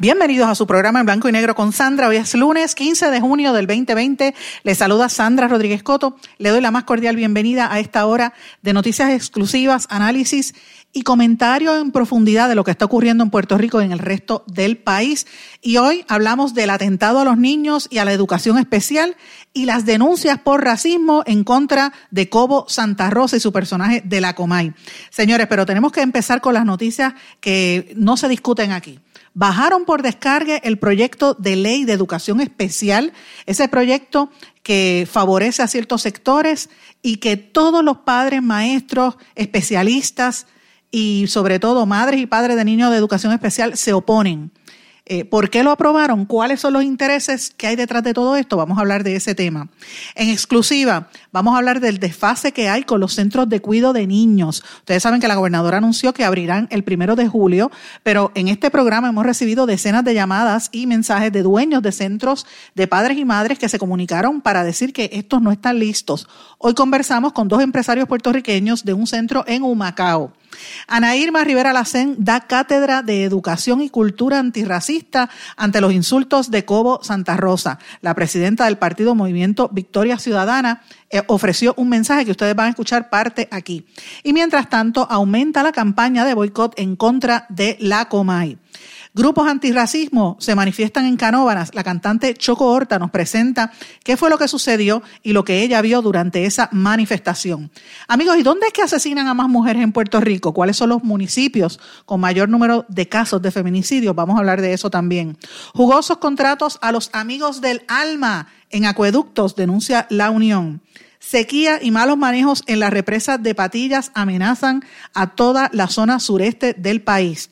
Bienvenidos a su programa en blanco y negro con Sandra. Hoy es lunes 15 de junio del 2020. Le saluda Sandra Rodríguez Coto. Le doy la más cordial bienvenida a esta hora de noticias exclusivas, análisis y comentario en profundidad de lo que está ocurriendo en Puerto Rico y en el resto del país. Y hoy hablamos del atentado a los niños y a la educación especial y las denuncias por racismo en contra de Cobo Santa Rosa y su personaje de la Comay. Señores, pero tenemos que empezar con las noticias que no se discuten aquí bajaron por descargue el proyecto de ley de educación especial, ese proyecto que favorece a ciertos sectores y que todos los padres, maestros, especialistas y sobre todo madres y padres de niños de educación especial se oponen. Eh, ¿Por qué lo aprobaron? ¿Cuáles son los intereses que hay detrás de todo esto? Vamos a hablar de ese tema. En exclusiva, vamos a hablar del desfase que hay con los centros de cuidado de niños. Ustedes saben que la gobernadora anunció que abrirán el primero de julio, pero en este programa hemos recibido decenas de llamadas y mensajes de dueños de centros de padres y madres que se comunicaron para decir que estos no están listos. Hoy conversamos con dos empresarios puertorriqueños de un centro en Humacao. Ana Irma Rivera Lacén da cátedra de Educación y Cultura Antirracista ante los insultos de Cobo Santa Rosa. La presidenta del partido Movimiento Victoria Ciudadana eh, ofreció un mensaje que ustedes van a escuchar parte aquí. Y mientras tanto, aumenta la campaña de boicot en contra de la Comay. Grupos antirracismo se manifiestan en Canóvanas. La cantante Choco Horta nos presenta qué fue lo que sucedió y lo que ella vio durante esa manifestación. Amigos, ¿y dónde es que asesinan a más mujeres en Puerto Rico? ¿Cuáles son los municipios con mayor número de casos de feminicidio? Vamos a hablar de eso también. Jugosos contratos a los amigos del alma en acueductos, denuncia la Unión. Sequía y malos manejos en las represas de Patillas amenazan a toda la zona sureste del país.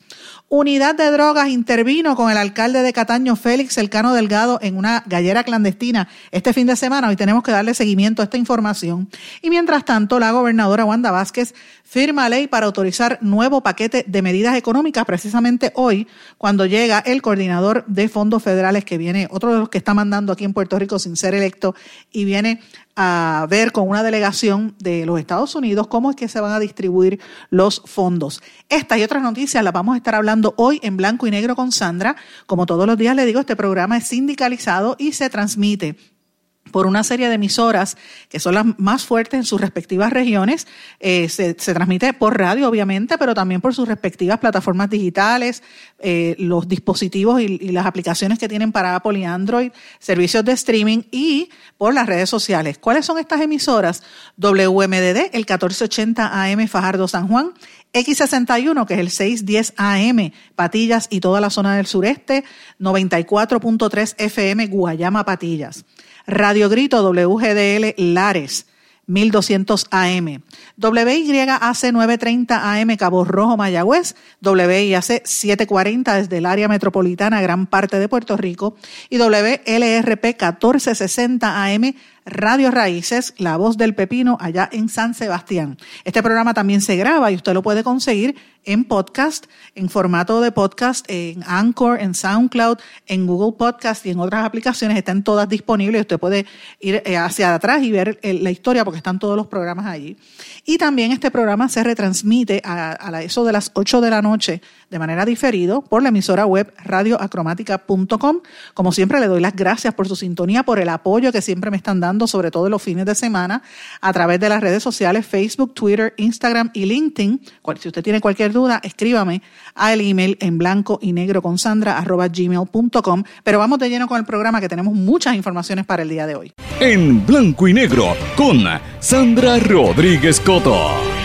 Unidad de Drogas intervino con el alcalde de Cataño, Félix Elcano Delgado, en una gallera clandestina este fin de semana. Hoy tenemos que darle seguimiento a esta información. Y mientras tanto, la gobernadora Wanda Vázquez firma ley para autorizar nuevo paquete de medidas económicas precisamente hoy, cuando llega el coordinador de fondos federales que viene, otro de los que está mandando aquí en Puerto Rico sin ser electo, y viene a ver con una delegación de los Estados Unidos cómo es que se van a distribuir los fondos. Estas y otras noticias las vamos a estar hablando hoy en blanco y negro con Sandra. Como todos los días le digo, este programa es sindicalizado y se transmite por una serie de emisoras que son las más fuertes en sus respectivas regiones. Eh, se, transmite por radio, obviamente, pero también por sus respectivas plataformas digitales, eh, los dispositivos y, y, las aplicaciones que tienen para Apple y Android, servicios de streaming y por las redes sociales. ¿Cuáles son estas emisoras? WMDD, el 1480 AM Fajardo San Juan, X61, que es el 610 AM, Patillas y toda la zona del sureste, 94.3 FM, Guayama, Patillas. Radio Grito WGDL Lares 1200 AM. WYAC 930 AM Cabo Rojo Mayagüez, WIAC 740 desde el área metropolitana gran parte de Puerto Rico y WLRP 1460 AM Radio Raíces, La Voz del Pepino, allá en San Sebastián. Este programa también se graba y usted lo puede conseguir en podcast, en formato de podcast, en Anchor, en SoundCloud, en Google Podcast y en otras aplicaciones. Están todas disponibles. Usted puede ir eh, hacia atrás y ver eh, la historia porque están todos los programas allí. Y también este programa se retransmite a, eso de las 8 de la noche de manera diferido por la emisora web radioacromática.com. Como siempre, le doy las gracias por su sintonía, por el apoyo que siempre me están dando, sobre todo los fines de semana, a través de las redes sociales Facebook, Twitter, Instagram y LinkedIn. Si usted tiene cualquier duda, escríbame al email en blanco y negro con sandra arroba gmail.com. Pero vamos de lleno con el programa que tenemos muchas informaciones para el día de hoy. En blanco y negro con Sandra Rodríguez Coto.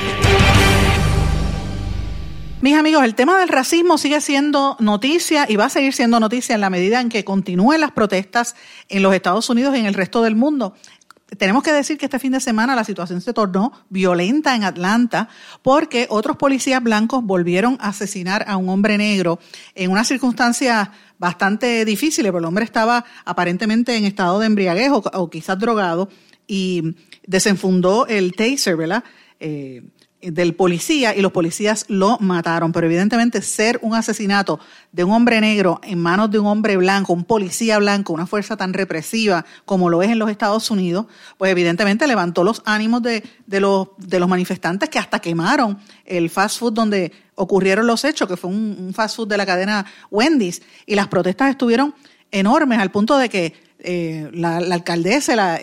Mis amigos, el tema del racismo sigue siendo noticia y va a seguir siendo noticia en la medida en que continúen las protestas en los Estados Unidos y en el resto del mundo tenemos que decir que este fin de semana la situación se tornó violenta en Atlanta porque otros policías blancos volvieron a asesinar a un hombre negro en unas circunstancias bastante difíciles, porque el hombre estaba aparentemente en estado de embriaguez o, quizás drogado y desenfundó el taser, ¿verdad? Eh, del policía y los policías lo mataron. Pero evidentemente ser un asesinato de un hombre negro en manos de un hombre blanco, un policía blanco, una fuerza tan represiva como lo es en los Estados Unidos, pues evidentemente levantó los ánimos de, de, los, de los manifestantes que hasta quemaron el fast food donde ocurrieron los hechos, que fue un fast food de la cadena Wendy's. Y las protestas estuvieron enormes al punto de que eh, la, alcaldesa,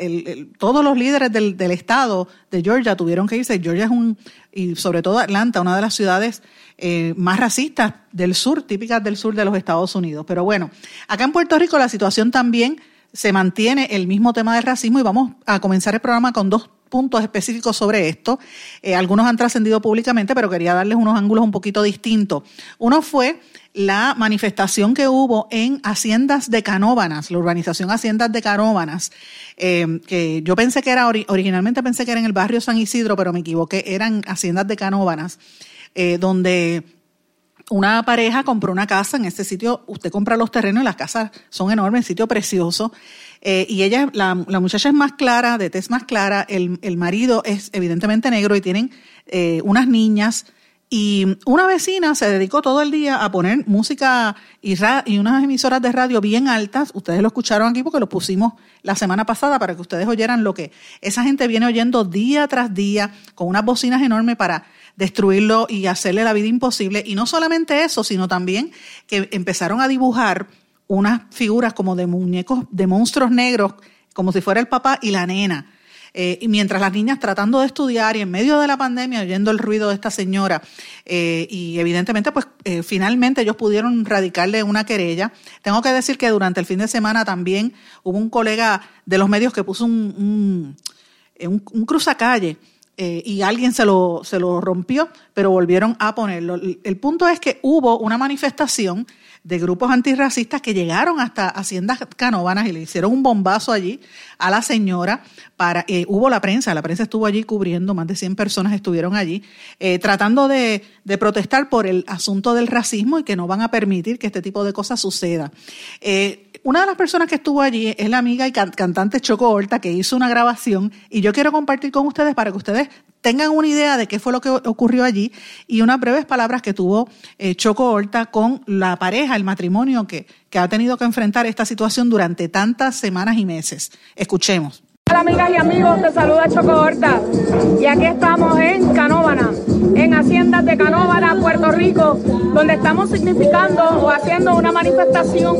todos los líderes del, estado de Georgia tuvieron que irse. Georgia es un, y sobre todo Atlanta, una de las ciudades eh, más racistas del sur, típicas del sur de los Estados Unidos. Pero bueno, acá en Puerto Rico la situación también se mantiene el mismo tema del racismo y vamos a comenzar el programa con dos puntos específicos sobre esto. Eh, algunos han trascendido públicamente, pero quería darles unos ángulos un poquito distintos. Uno fue la manifestación que hubo en Haciendas de Canóbanas, la urbanización Haciendas de Canóbanas, eh, que yo pensé que era, originalmente pensé que era en el barrio San Isidro, pero me equivoqué, eran Haciendas de Canóbanas, eh, donde una pareja compró una casa en este sitio, usted compra los terrenos y las casas son enormes, sitio precioso, eh, y ella, la, muchacha es más clara, de tez más clara, el, el marido es evidentemente negro y tienen eh, unas niñas. Y una vecina se dedicó todo el día a poner música y, y unas emisoras de radio bien altas. Ustedes lo escucharon aquí porque lo pusimos la semana pasada para que ustedes oyeran lo que esa gente viene oyendo día tras día con unas bocinas enormes para destruirlo y hacerle la vida imposible. Y no solamente eso, sino también que empezaron a dibujar unas figuras como de muñecos, de monstruos negros, como si fuera el papá y la nena. Eh, y mientras las niñas tratando de estudiar y en medio de la pandemia oyendo el ruido de esta señora, eh, y evidentemente pues eh, finalmente ellos pudieron radicarle una querella. Tengo que decir que durante el fin de semana también hubo un colega de los medios que puso un, un, cruzacalle y alguien se lo, se lo rompió, pero volvieron a ponerlo. El punto es que hubo una manifestación de grupos antirracistas que llegaron hasta Haciendas Canóvanas y le hicieron un bombazo allí a la señora. Para, eh, hubo la prensa, la prensa estuvo allí cubriendo, más de 100 personas estuvieron allí, eh, tratando de, protestar por el asunto del racismo y que no van a permitir que este tipo de cosas suceda. Eh, una de las personas que estuvo allí es la amiga y cantante Choco Horta, que hizo una grabación y yo quiero compartir con ustedes para que ustedes tengan una idea de qué fue lo que ocurrió allí y unas breves palabras que tuvo eh, Choco Horta con la pareja, el matrimonio que, que ha tenido que enfrentar esta situación durante tantas semanas y meses. Escuchemos. Hola amigas y amigos, te saluda Choco Horta y aquí estamos en Canóvana, en Haciendas de Canóvana, Puerto Rico, donde estamos significando o haciendo una manifestación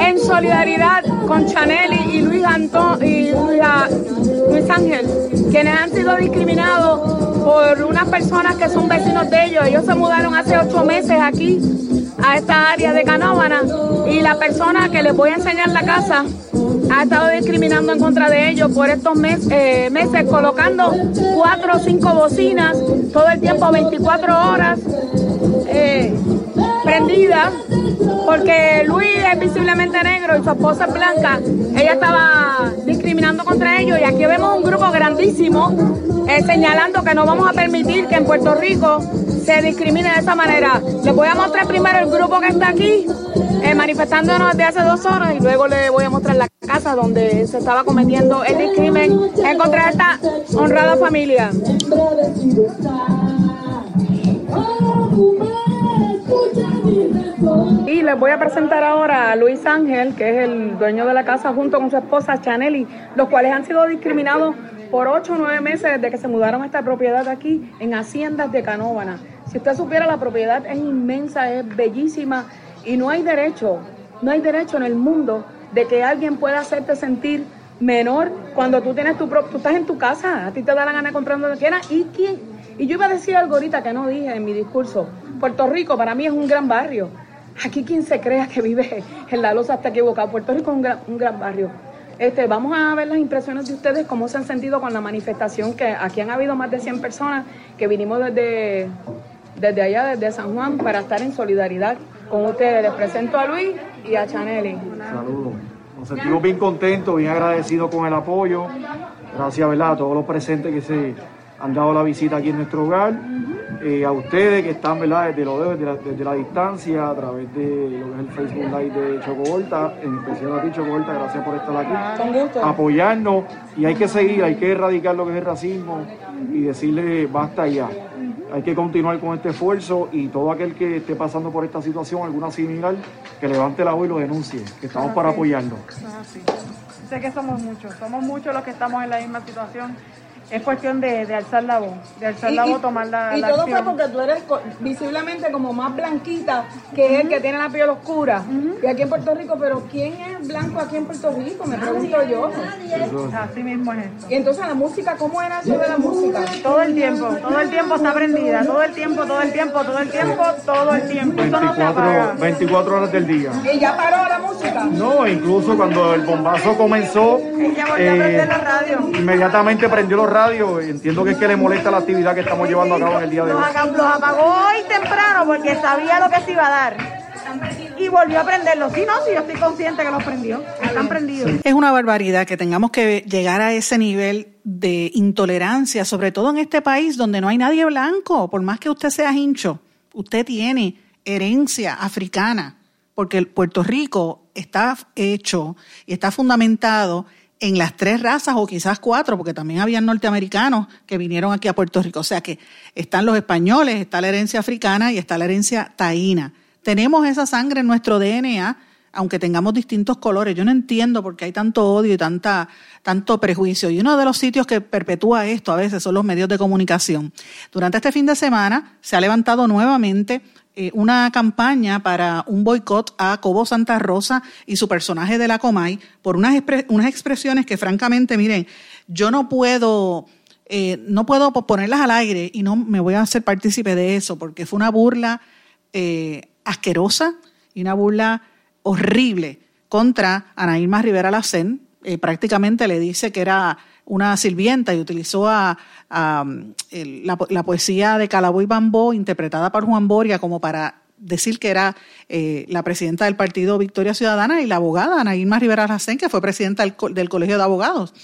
en solidaridad con Chaneli y Luis Antón y Luis, Ángel, quienes han sido discriminados por unas personas que son vecinos de ellos. Ellos se mudaron hace ocho meses aquí a esta área de Canóvana y la persona que les voy a enseñar la casa ha estado discriminando en contra de ellos por estos eh, meses, colocando cuatro o cinco bocinas todo el tiempo, 24 horas. Eh, prendida porque Luis es visiblemente negro y su esposa es blanca. Ella estaba contra ellos y aquí vemos un grupo grandísimo eh, señalando que no vamos a permitir que en Puerto Rico se discrimine de esa manera. Les voy a mostrar primero el grupo que está aquí eh, manifestándonos desde hace dos horas y luego les voy a mostrar la casa donde se estaba cometiendo el discrimen en contra de esta honrada familia. Y les voy a presentar ahora a Luis Ángel, que es el dueño de la casa, junto con su esposa Chaneli, los cuales han sido discriminados por ocho o nueve meses desde que se mudaron a esta propiedad aquí en Haciendas de Canóvana. Si usted supiera, la propiedad es inmensa, es bellísima y no hay derecho, no hay derecho en el mundo de que alguien pueda hacerte sentir menor cuando tú tienes tu tú estás en tu casa, a ti te da la gana de comprar donde quieras y quién. Y yo iba a decir algo ahorita que no dije en mi discurso. Puerto Rico para mí es un gran barrio. Aquí quien se crea que vive en la losa está equivocado. Puerto Rico es un gran, barrio. Este, vamos a ver las impresiones de ustedes, cómo se han sentido con la manifestación, que aquí han habido más de 100 personas que vinimos desde, desde allá, desde San Juan, para estar en solidaridad con ustedes. Les presento a Luis y a Chaneli. Saludos. Nos sentimos bien contentos, bien agradecidos con el apoyo. Gracias ¿verdad? a todos los presentes que se han dado la visita aquí en nuestro hogar. Eh, a ustedes que están ¿verdad? Desde, lo, desde, la, desde la distancia, a través de lo que es el Facebook Live de Chocovolta, en especial a ti Chocovolta, gracias por estar aquí, Con gusto. apoyarnos y hay que seguir, hay que erradicar lo que es el racismo y decirle basta ya. Hay que continuar con este esfuerzo y todo aquel que esté pasando por esta situación, alguna similar, que levante la voz y lo denuncie, que estamos para apoyarnos. Sé que somos muchos, somos muchos los que estamos en la misma situación. Es cuestión de, de alzar la voz, de alzar la voz, tomar la, y la todo fue porque tú eres visiblemente como más blanquita que él que tiene la piel oscura. Y aquí en Puerto Rico, pero ¿quién es blanco aquí en Puerto Rico? Me pregunto yo. Así mismo es esto. Y entonces la música, ¿cómo era eso de la música? Todo el tiempo, todo el tiempo está prendida, todo el tiempo, todo el tiempo, todo el tiempo, todo el tiempo. Eso no se 24, apaga. 24 horas del día. Y ya paró la música. No, incluso cuando el bombazo comenzó, Ella volvió a eh, prender la radio. inmediatamente prendió los radios. Entiendo que es que le molesta la actividad que estamos llevando a cabo en el día de hoy. los apagó hoy temprano porque sabía lo que se iba a dar. Y volvió a prenderlos. Sí, no, sí, yo estoy consciente que los prendió. Están prendidos. Es una barbaridad que tengamos que llegar a ese nivel de intolerancia, sobre todo en este país donde no hay nadie blanco, por más que usted sea hincho, usted tiene herencia africana, porque el Puerto Rico está hecho y está fundamentado en las tres razas o quizás cuatro, porque también habían norteamericanos que vinieron aquí a Puerto Rico. O sea que están los españoles, está la herencia africana y está la herencia taína. Tenemos esa sangre en nuestro DNA, aunque tengamos distintos colores. Yo no entiendo por qué hay tanto odio y tanta, tanto prejuicio. Y uno de los sitios que perpetúa esto a veces son los medios de comunicación. Durante este fin de semana se ha levantado nuevamente eh, una campaña para un boicot a Cobo Santa Rosa y su personaje de la Comay por unas, unas expresiones que francamente, miren, yo no puedo, eh, no puedo ponerlas al aire y no me voy a hacer partícipe de eso porque fue una burla eh, asquerosa y una burla horrible contra Ana Irma Rivera Lacén. Prácticamente le dice que era una sirvienta y utilizó el- la, po- la poesía de Calaboy Bambó interpretada por Juan Boria como para decir que era eh, la presidenta del partido Victoria Ciudadana y la abogada Ana Rivera Lacén, que fue presidenta del, co- del Colegio de Abogados.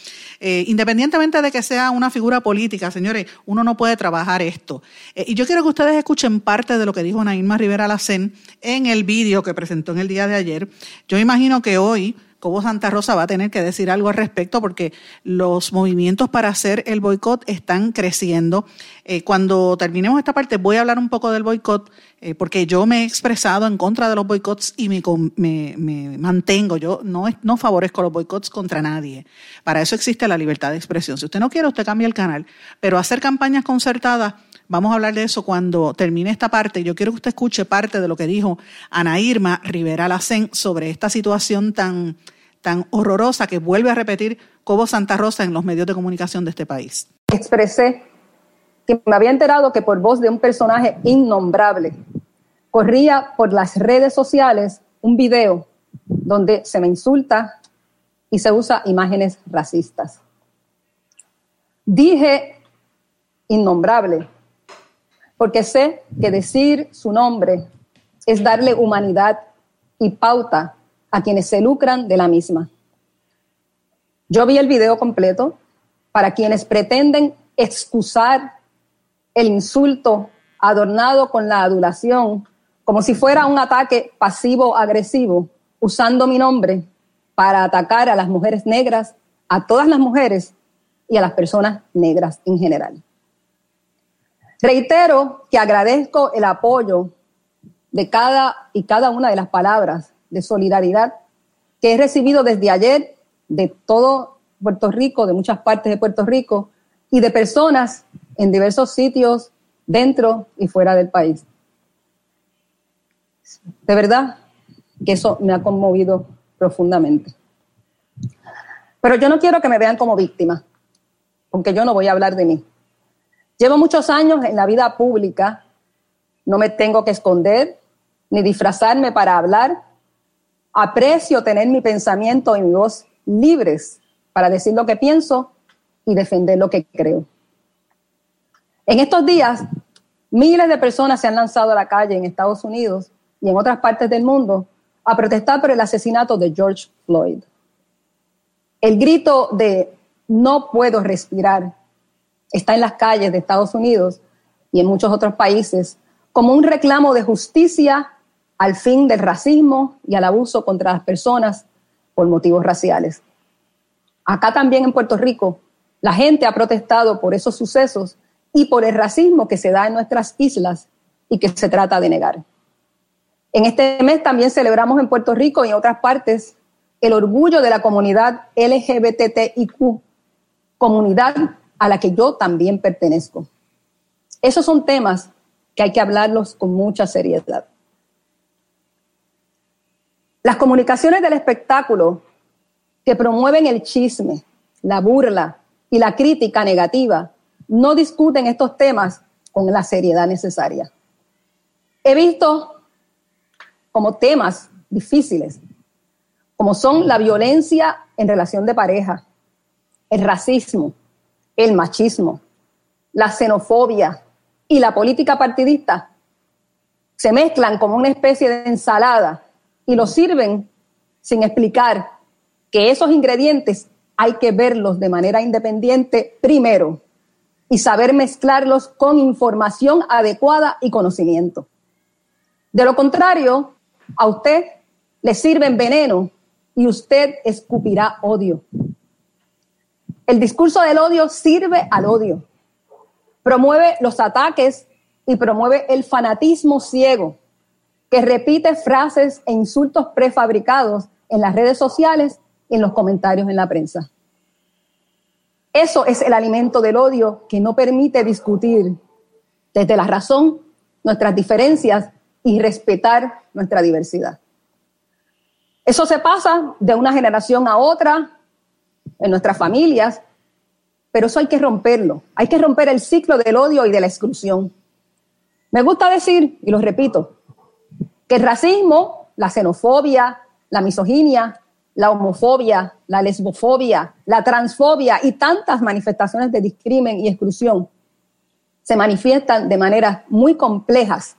Eh, independientemente de que sea una figura política, señores, uno no puede trabajar esto. Eh, y yo quiero que ustedes escuchen parte de lo que dijo Ana Rivera Lacén en el vídeo que presentó en el día de ayer. Yo imagino que hoy Cobo Santa Rosa va a tener que decir algo al respecto porque los movimientos para hacer el boicot están creciendo. Eh, cuando terminemos esta parte voy a hablar un poco del boicot eh, porque yo me he expresado en contra de los boicots y me, me- mantengo. Yo no, no favorezco los boicots contra nadie. Para eso existe la libertad de expresión. Si usted no quiere, usted cambia el canal. Pero hacer campañas concertadas Vamos a hablar de eso cuando termine esta parte. Yo quiero que usted escuche parte de lo que dijo Ana Irma Rivera Lacén sobre esta situación tan, tan horrorosa que vuelve a repetir Cobo Santa Rosa en los medios de comunicación de este país. expresé que me había enterado que por voz de un personaje innombrable corría por las redes sociales un video donde se me insulta y se usa imágenes racistas. Dije innombrable porque sé que decir su nombre es darle humanidad y pauta a quienes se lucran de la misma. Yo vi el video completo para quienes pretenden excusar el insulto adornado con la adulación como si fuera un ataque pasivo-agresivo, usando mi nombre para atacar a las mujeres negras, a todas las mujeres y a las personas negras en general. Reitero que agradezco el apoyo de cada y cada una de las palabras de solidaridad que he recibido desde ayer de todo Puerto Rico, de muchas partes de Puerto Rico y de personas en diversos sitios dentro y fuera del país. De verdad que eso me ha conmovido profundamente. Pero yo no quiero que me vean como víctima, porque yo no voy a hablar de mí. Llevo muchos años en la vida pública, no me tengo que esconder ni disfrazarme para hablar. Aprecio tener mi pensamiento y mi voz libres para decir lo que pienso y defender lo que creo. En estos días, miles de personas se han lanzado a la calle en Estados Unidos y en otras partes del mundo a protestar por el asesinato de George Floyd. El grito de no puedo respirar está en las calles de Estados Unidos y en muchos otros países como un reclamo de justicia al fin del racismo y al abuso contra las personas por motivos raciales. Acá también en Puerto Rico, la gente ha protestado por esos sucesos y por el racismo que se da en nuestras islas y que se trata de negar. En este mes también celebramos en Puerto Rico y en otras partes el orgullo de la comunidad LGBTIQ, comunidad a la que yo también pertenezco. Esos son temas que hay que hablarlos con mucha seriedad. Las comunicaciones del espectáculo que promueven el chisme, la burla y la crítica negativa no discuten estos temas con la seriedad necesaria. He visto como temas difíciles, como son la violencia en relación de pareja, el racismo, el machismo, la xenofobia y la política partidista, se mezclan como una especie de ensalada y lo sirven sin explicar que esos ingredientes hay que verlos de manera independiente primero y saber mezclarlos con información adecuada y conocimiento. De lo contrario, a usted le sirven veneno y usted escupirá odio. El discurso del odio sirve al odio, promueve los ataques y promueve el fanatismo ciego, que repite frases e insultos prefabricados en las redes sociales y en los comentarios en la prensa. Eso es el alimento del odio que no permite discutir desde la razón nuestras diferencias y respetar nuestra diversidad. Eso se pasa de una generación a otra en nuestras familias, pero eso hay que romperlo. Hay que romper el ciclo del odio y de la exclusión. Me gusta decir, y lo repito, que el racismo, la xenofobia, la misoginia, la homofobia, la lesbofobia, la transfobia y tantas manifestaciones de discrimen y exclusión se manifiestan de maneras muy complejas.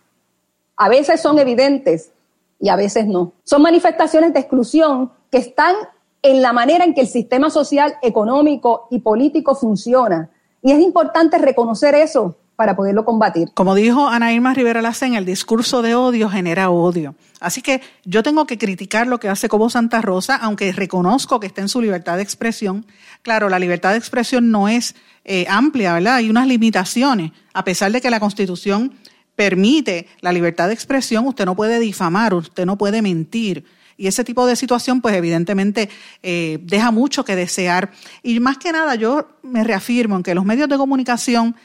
A veces son evidentes y a veces no. Son manifestaciones de exclusión que están en la manera en que el sistema social, económico y político funciona. Y es importante reconocer eso para poderlo combatir. Como dijo Ana Irma Rivera Lacen, el discurso de odio genera odio. Así que yo tengo que criticar lo que hace Cobo Santa Rosa, aunque reconozco que está en su libertad de expresión. Claro, la libertad de expresión no es eh, amplia, ¿verdad? Hay unas limitaciones. A pesar de que la Constitución permite la libertad de expresión, usted no puede difamar, usted no puede mentir. Y ese tipo de situación, pues evidentemente eh, deja mucho que desear. Y más que nada, yo me reafirmo en que los medios de comunicación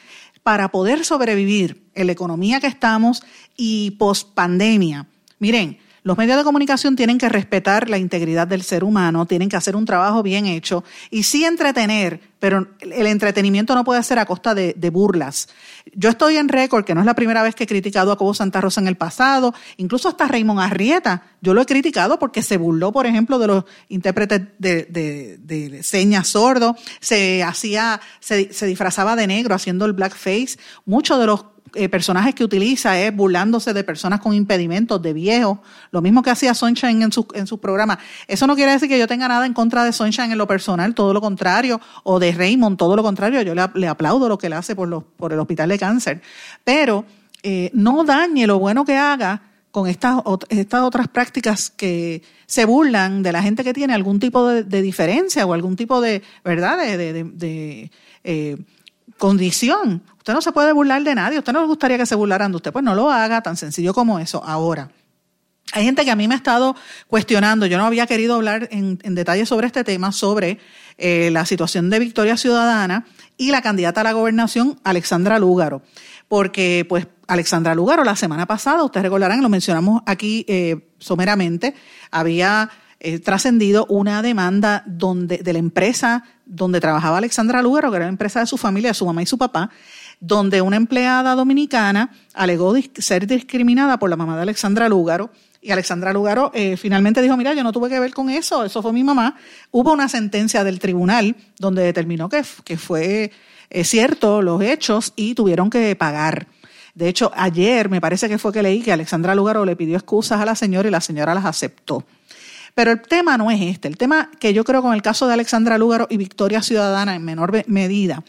para poder sobrevivir en la economía que estamos y post pandemia. Miren, los medios de comunicación tienen que respetar la integridad del ser humano, tienen que hacer un trabajo bien hecho y sí entretener, pero el entretenimiento no puede ser a costa de, burlas. Yo estoy en récord, que no es la primera vez que he criticado a Cobo Santa Rosa en el pasado, incluso hasta Raymond Arrieta, yo lo he criticado porque se burló, por ejemplo, de los intérpretes de, señas sordos, se hacía, se, se disfrazaba de negro haciendo el blackface, muchos de los eh, personajes que utiliza es burlándose de personas con impedimentos, de viejos, lo mismo que hacía Sunshine en sus en su programas. Eso no quiere decir que yo tenga nada en contra de Sunshine en lo personal, todo lo contrario, o de Raymond, todo lo contrario, yo le, aplaudo lo que él hace por, los, por el hospital de cáncer, pero eh, no dañe lo bueno que haga con estas, estas otras prácticas que se burlan de la gente que tiene algún tipo de, diferencia o algún tipo de, ¿verdad?, de, de, eh, condición. Usted no se puede burlar de nadie. Usted no le gustaría que se burlaran de usted. Pues no lo haga, tan sencillo como eso. Ahora, hay gente que a mí me ha estado cuestionando. Yo no había querido hablar en, detalle sobre este tema, sobre eh, la situación de Victoria Ciudadana y la candidata a la gobernación, Alexandra Lúgaro. Porque, pues, Alexandra Lúgaro, la semana pasada, ustedes recordarán, lo mencionamos aquí eh, someramente, había eh, trascendido una demanda donde, de la empresa donde trabajaba Alexandra Lugaro, que era la empresa de su familia, su mamá y su papá, donde una empleada dominicana alegó ser discriminada por la mamá de Alexandra Lúgaro. Y Alexandra Lugaro eh, finalmente dijo, mira, yo no tuve que ver con eso, eso fue mi mamá. Hubo una sentencia del tribunal donde determinó que, que fue eh, cierto los hechos y tuvieron que pagar. De hecho, ayer me parece que fue que leí que Alexandra Lugaro le pidió excusas a la señora y la señora las aceptó. Pero el tema no es este. El tema que yo creo con el caso de Alexandra Lúgaro y Victoria Ciudadana en menor medida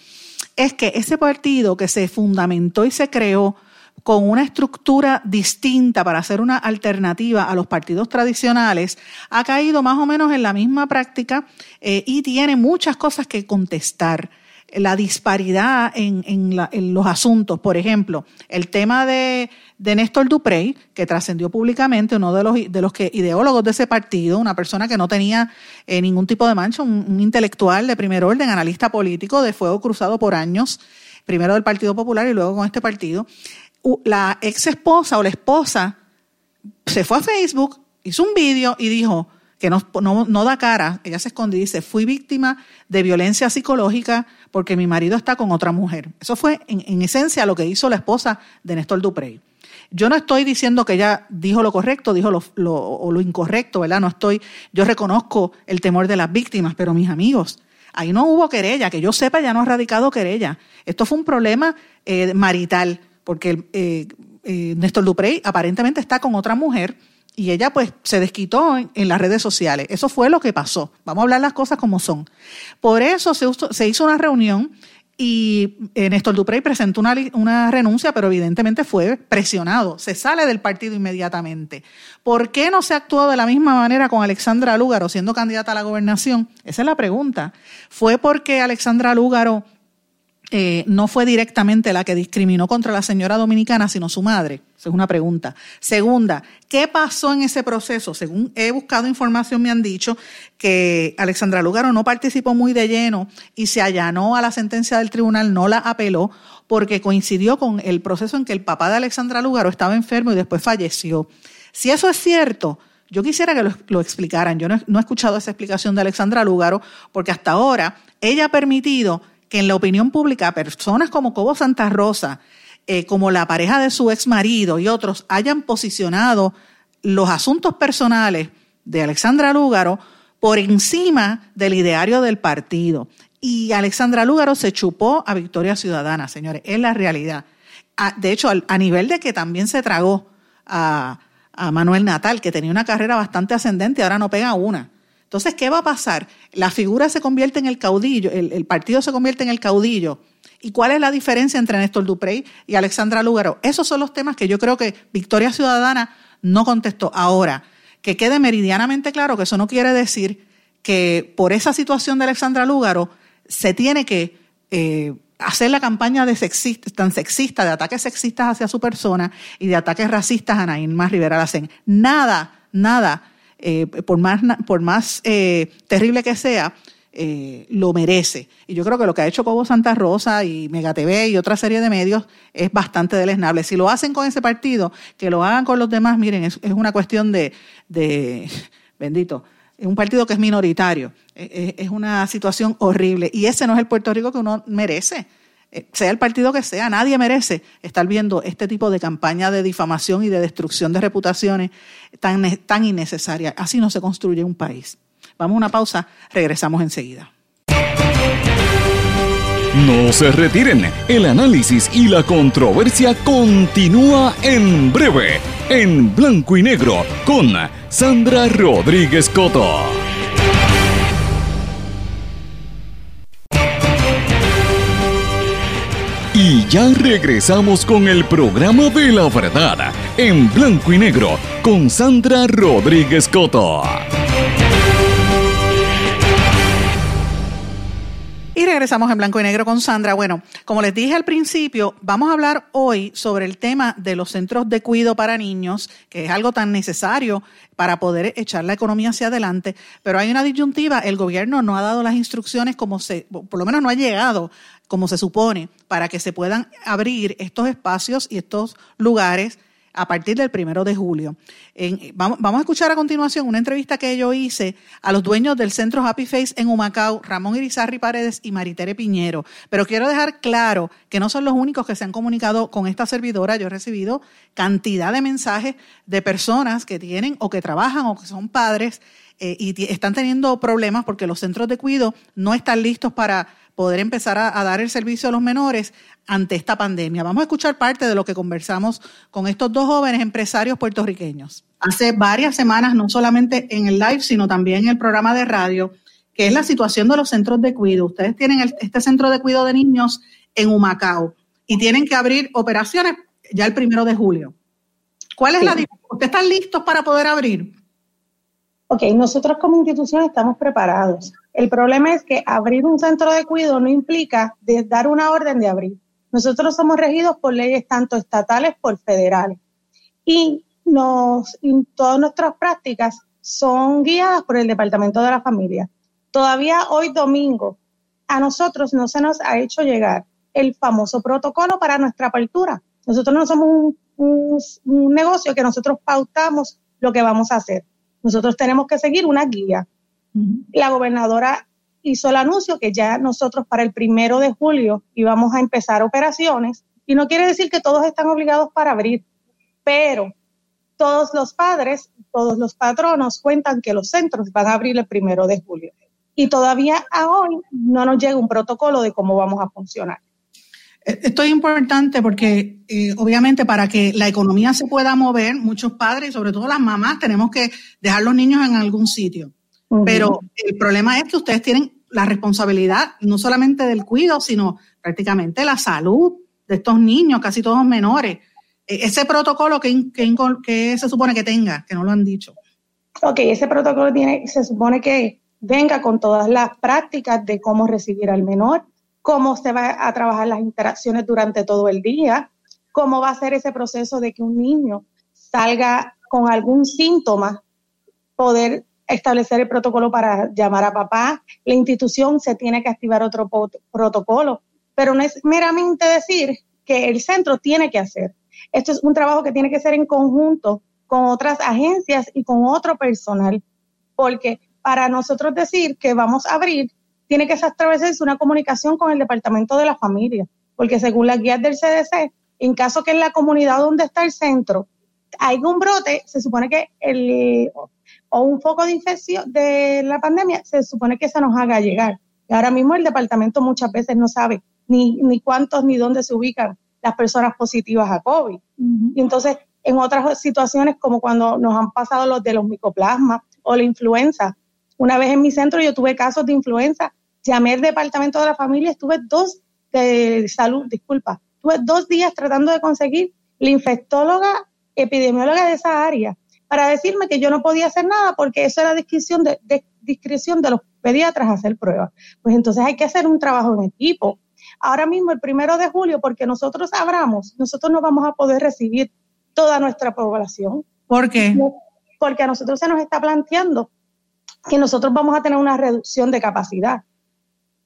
es que ese partido que se fundamentó y se creó con una estructura distinta para hacer una alternativa a los partidos tradicionales, ha caído más o menos en la misma práctica eh, y tiene muchas cosas que contestar la disparidad en, los asuntos. Por ejemplo, el tema de, Néstor Duprey, que trascendió públicamente, uno de los, de los que, ideólogos de ese partido, una persona que no tenía eh, ningún tipo de mancha, un, intelectual de primer orden, analista político de fuego cruzado por años, primero del Partido Popular y luego con este partido. La ex esposa o la esposa se fue a Facebook, hizo un vídeo y dijo, que no, no, da cara, ella se esconde y dice, fui víctima de violencia psicológica porque mi marido está con otra mujer. Eso fue en, esencia lo que hizo la esposa de Néstor Duprey. Yo no estoy diciendo que ella dijo lo correcto, dijo lo, lo, o lo incorrecto, ¿verdad? No estoy, yo reconozco el temor de las víctimas, pero mis amigos, ahí no hubo querella, que yo sepa, ya no ha radicado querella. Esto fue un problema eh, marital, porque eh, eh, Néstor Duprey aparentemente está con otra mujer y ella pues se desquitó en, las redes sociales. Eso fue lo que pasó. Vamos a hablar las cosas como son. Por eso se, hizo una reunión y eh, Néstor Duprey presentó una, una, renuncia, pero evidentemente fue presionado. Se sale del partido inmediatamente. ¿Por qué no se actuó de la misma manera con Alexandra Lúgaro siendo candidata a la gobernación? Esa es la pregunta. ¿Fue porque Alexandra Lúgaro eh, no fue directamente la que discriminó contra la señora dominicana, sino su madre? Esa es una pregunta. Segunda, ¿qué pasó en ese proceso? Según he buscado información, me han dicho que Alexandra Lugaro no participó muy de lleno y se allanó a la sentencia del tribunal, no la apeló, porque coincidió con el proceso en que el papá de Alexandra Lugaro estaba enfermo y después falleció. Si eso es cierto, yo quisiera que lo, explicaran. Yo no, no, he escuchado esa explicación de Alexandra Lugaro, porque hasta ahora ella ha permitido que en la opinión pública personas como Cobo Santa Rosa, eh, como la pareja de su ex marido y otros hayan posicionado los asuntos personales de Alexandra Lúgaro por encima del ideario del partido. Y Alexandra Lúgaro se chupó a Victoria Ciudadana, señores, es la realidad. Ah, de hecho, a nivel de que también se tragó a, a Manuel Natal, que tenía una carrera bastante ascendente, ahora no pega una. Entonces, ¿qué va a pasar? La figura se convierte en el caudillo, el, partido se convierte en el caudillo. ¿Y cuál es la diferencia entre Néstor Duprey y Alexandra Lugaro? Esos son los temas que yo creo que Victoria Ciudadana no contestó. Ahora, que quede meridianamente claro que eso no quiere decir que por esa situación de Alexandra Lúgaro se tiene que eh, hacer la campaña de tan sexista, de ataques sexistas hacia su persona y de ataques racistas a Naín Rivera Lacén. Nada, nada eh, por más, por más eh, terrible que sea, eh, lo merece. Y yo creo que lo que ha hecho Cobo Santa Rosa y Mega TV y otra serie de medios es bastante deleznable. Si lo hacen con ese partido, que lo hagan con los demás, miren, es, una cuestión de, de, bendito, es un partido que es minoritario. es una situación horrible. Y ese no es el Puerto Rico que uno merece. Sea el partido que sea, nadie merece estar viendo este tipo de campaña de difamación y de destrucción de reputaciones tan, tan innecesaria. Así no se construye un país. Vamos a una pausa, regresamos enseguida. No se retiren, el análisis y la controversia continúa en breve, en blanco y negro, con Sandra Rodríguez Coto. Y ya regresamos con el programa de la verdad en blanco y negro con Sandra Rodríguez Coto. Y regresamos en blanco y negro con Sandra. Bueno, como les dije al principio, vamos a hablar hoy sobre el tema de los centros de cuidado para niños, que es algo tan necesario para poder echar la economía hacia adelante. Pero hay una disyuntiva, el gobierno no ha dado las instrucciones como se, por lo menos no ha llegado como se supone, para que se puedan abrir estos espacios y estos lugares a partir del primero de julio. vamos, a escuchar a continuación una entrevista que yo hice a los dueños del centro Happy Face en Humacao, Ramón Irizarri Paredes y Maritere Piñero. Pero quiero dejar claro que no son los únicos que se han comunicado con esta servidora. Yo he recibido cantidad de mensajes de personas que tienen o que trabajan o que son padres eh, y están teniendo problemas porque los centros de cuidado no están listos para poder empezar a, dar el servicio a los menores ante esta pandemia. Vamos a escuchar parte de lo que conversamos con estos dos jóvenes empresarios puertorriqueños. Hace varias semanas, no solamente en el live, sino también en el programa de radio, que es la situación de los centros de cuidado. Ustedes tienen este centro de cuidado de niños en Humacao y tienen que abrir operaciones ya el primero de julio. ¿Cuál es la ¿Ustedes están listos para poder abrir? Ok, nosotros como institución estamos preparados. El problema es que abrir un centro de cuidado no implica dar una orden de abrir. Nosotros somos regidos por leyes tanto estatales como federales. Y, nos, y todas nuestras prácticas son guiadas por el Departamento de la Familia. Todavía hoy domingo a nosotros no se nos ha hecho llegar el famoso protocolo para nuestra apertura. Nosotros no somos un, negocio que nosotros pautamos lo que vamos a hacer. Nosotros tenemos que seguir una guía. La gobernadora hizo el anuncio que ya nosotros para el primero de julio íbamos a empezar operaciones y no quiere decir que todos están obligados para abrir, pero todos los padres, todos los patronos cuentan que los centros van a abrir el primero de julio. Y todavía a hoy no nos llega un protocolo de cómo vamos a funcionar. Esto es importante porque eh, obviamente para que la economía se pueda mover, muchos padres y sobre todo las mamás tenemos que dejar los niños en algún sitio. Pero el problema es que ustedes tienen la responsabilidad no solamente del cuidado, sino prácticamente la salud de estos niños, casi todos menores. E, ese protocolo que, que, se supone que tenga, que no lo han dicho. Ok, ese protocolo tiene, se supone que venga con todas las prácticas de cómo recibir al menor, cómo se va a trabajar las interacciones durante todo el día, cómo va a ser ese proceso de que un niño salga con algún síntoma, poder establecer el protocolo para llamar a papá. La institución se tiene que activar otro protocolo, pero no es meramente decir que el centro tiene que hacer. Esto es un trabajo que tiene que ser en conjunto con otras agencias y con otro personal, porque para nosotros decir que vamos a abrir, tiene que establecerse una comunicación con el Departamento de la Familia, porque según las guías del CDC, en caso que en la comunidad donde está el centro hay un brote, se supone que el o un foco de infección de la pandemia, se supone que se nos haga llegar. Y ahora mismo el departamento muchas veces no sabe ni, ni cuántos ni dónde se ubican las personas positivas a COVID. Y entonces, en otras situaciones, como cuando nos han pasado los de los micoplasmas o la influenza, una vez en mi centro yo tuve casos de influenza llamé al departamento de la familia, estuve dos de salud, disculpa, estuve dos días tratando de conseguir la infectóloga epidemióloga de esa área para decirme que yo no podía hacer nada porque eso era discreción de, discreción de los pediatras hacer pruebas. Pues entonces hay que hacer un trabajo en equipo. Ahora mismo, el primero de julio, porque nosotros abramos, nosotros no vamos a poder recibir toda nuestra población. ¿Por qué? Porque a nosotros se nos está planteando que nosotros vamos a tener una reducción de capacidad